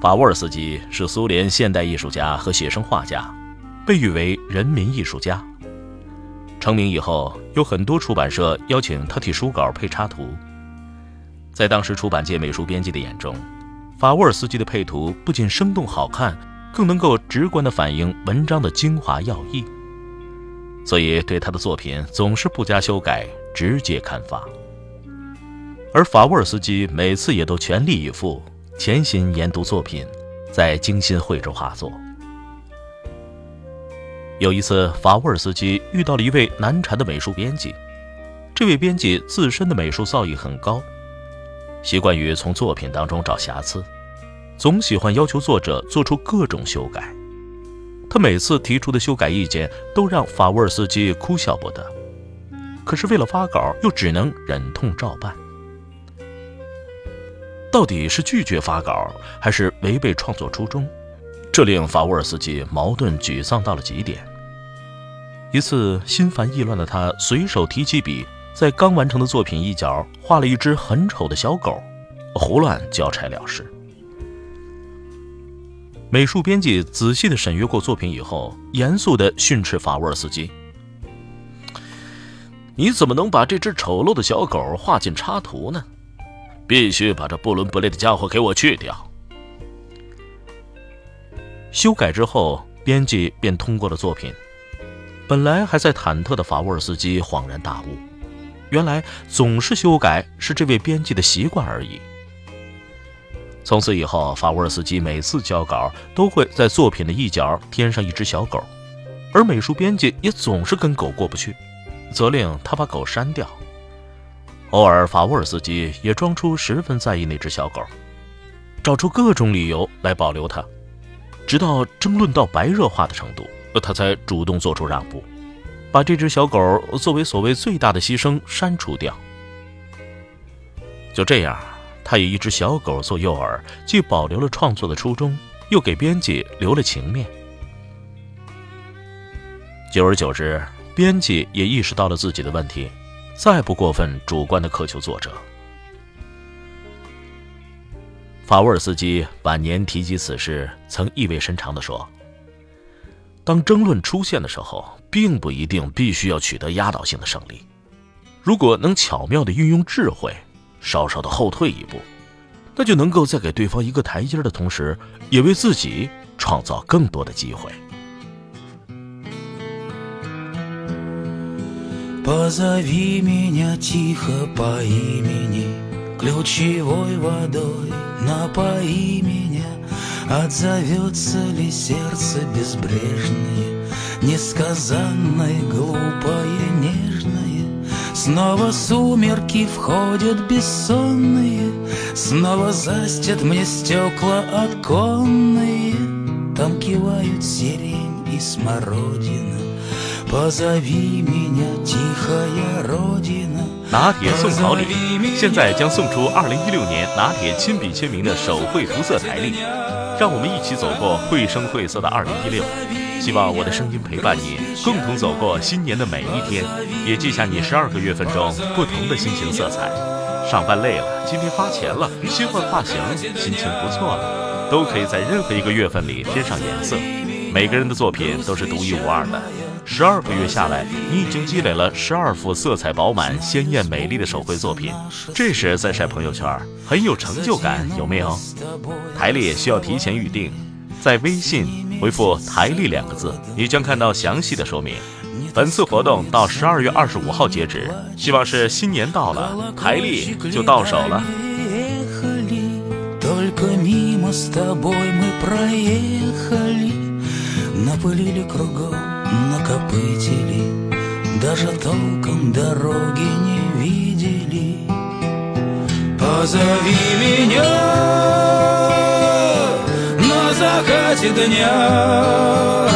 法沃尔斯基是苏联现代艺术家和写生画家，被誉为人民艺术家。成名以后，有很多出版社邀请他替书稿配插图。在当时出版界美术编辑的眼中，法沃尔斯基的配图不仅生动好看，更能够直观地反映文章的精华要义，所以对他的作品总是不加修改，直接刊发。而法沃尔斯基每次也都全力以赴，潜心研读作品，再精心绘制画作。有一次，法沃尔斯基遇到了一位难缠的美术编辑，这位编辑自身的美术造诣很高。习惯于从作品当中找瑕疵，总喜欢要求作者做出各种修改。他每次提出的修改意见都让法沃尔斯基哭笑不得，可是为了发稿，又只能忍痛照办。到底是拒绝发稿，还是违背创作初衷？这令法沃尔斯基矛盾沮丧到了极点。一次心烦意乱的他，随手提起笔。在刚完成的作品一角画了一只很丑的小狗，胡乱交差了事。美术编辑仔细的审阅过作品以后，严肃的训斥法沃尔斯基：“你怎么能把这只丑陋的小狗画进插图呢？必须把这不伦不类的家伙给我去掉！”修改之后，编辑便通过了作品。本来还在忐忑的法沃尔斯基恍然大悟。原来总是修改是这位编辑的习惯而已。从此以后，法沃尔斯基每次交稿都会在作品的一角添上一只小狗，而美术编辑也总是跟狗过不去，责令他把狗删掉。偶尔，法沃尔斯基也装出十分在意那只小狗，找出各种理由来保留它，直到争论到白热化的程度，他才主动做出让步。把这只小狗作为所谓最大的牺牲删除掉。就这样，他以一只小狗做诱饵，既保留了创作的初衷，又给编辑留了情面。久而久之，编辑也意识到了自己的问题，再不过分主观的苛求作者。法沃尔斯基晚年提及此事，曾意味深长地说。当争论出现的时候，并不一定必须要取得压倒性的胜利。如果能巧妙地运用智慧，稍稍的后退一步，那就能够在给对方一个台阶的同时，也为自己创造更多的机会。Отзовется ли сердце безбрежное, Несказанное, глупое, нежное? Снова сумерки входят бессонные, Снова застят мне стекла оконные, Там кивают сирень и смородина, Позови меня, тихая родина, 拿铁送考礼，现在将送出二零一六年拿铁亲笔签名的手绘涂色台历。让我们一起走过绘声绘色的二零一六，希望我的声音陪伴你，共同走过新年的每一天，也记下你十二个月份中不同的心情色彩。上班累了，今天发钱了，切换发型，心情不错了，都可以在任何一个月份里添上颜色。每个人的作品都是独一无二的。 十二个月下来，你已经积累了十二幅色彩饱满、鲜艳美丽的手绘作品，这时再晒朋友圈，很有成就感，有没有？台历需要提前预定，在微信回复“台历”两个字，你将看到详细的说明。本次活动到十二月二十五号截止，希望是新年到了，台历就到手了。Накопытили Даже толком дороги не видели. Позови меня на закате дня.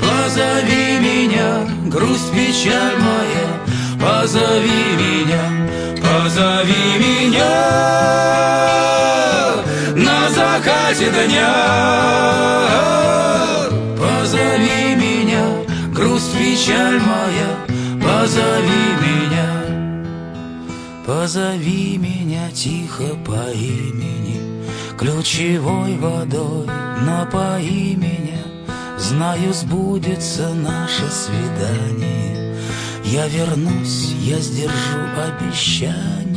Позови меня, грусть, печаль моя. Позови меня, позови меня На закате дня печаль моя Позови меня. Позови меня тихо по имени Ключевой водой напои меня Знаю, сбудется наше свидание. Я вернусь, я сдержу обещание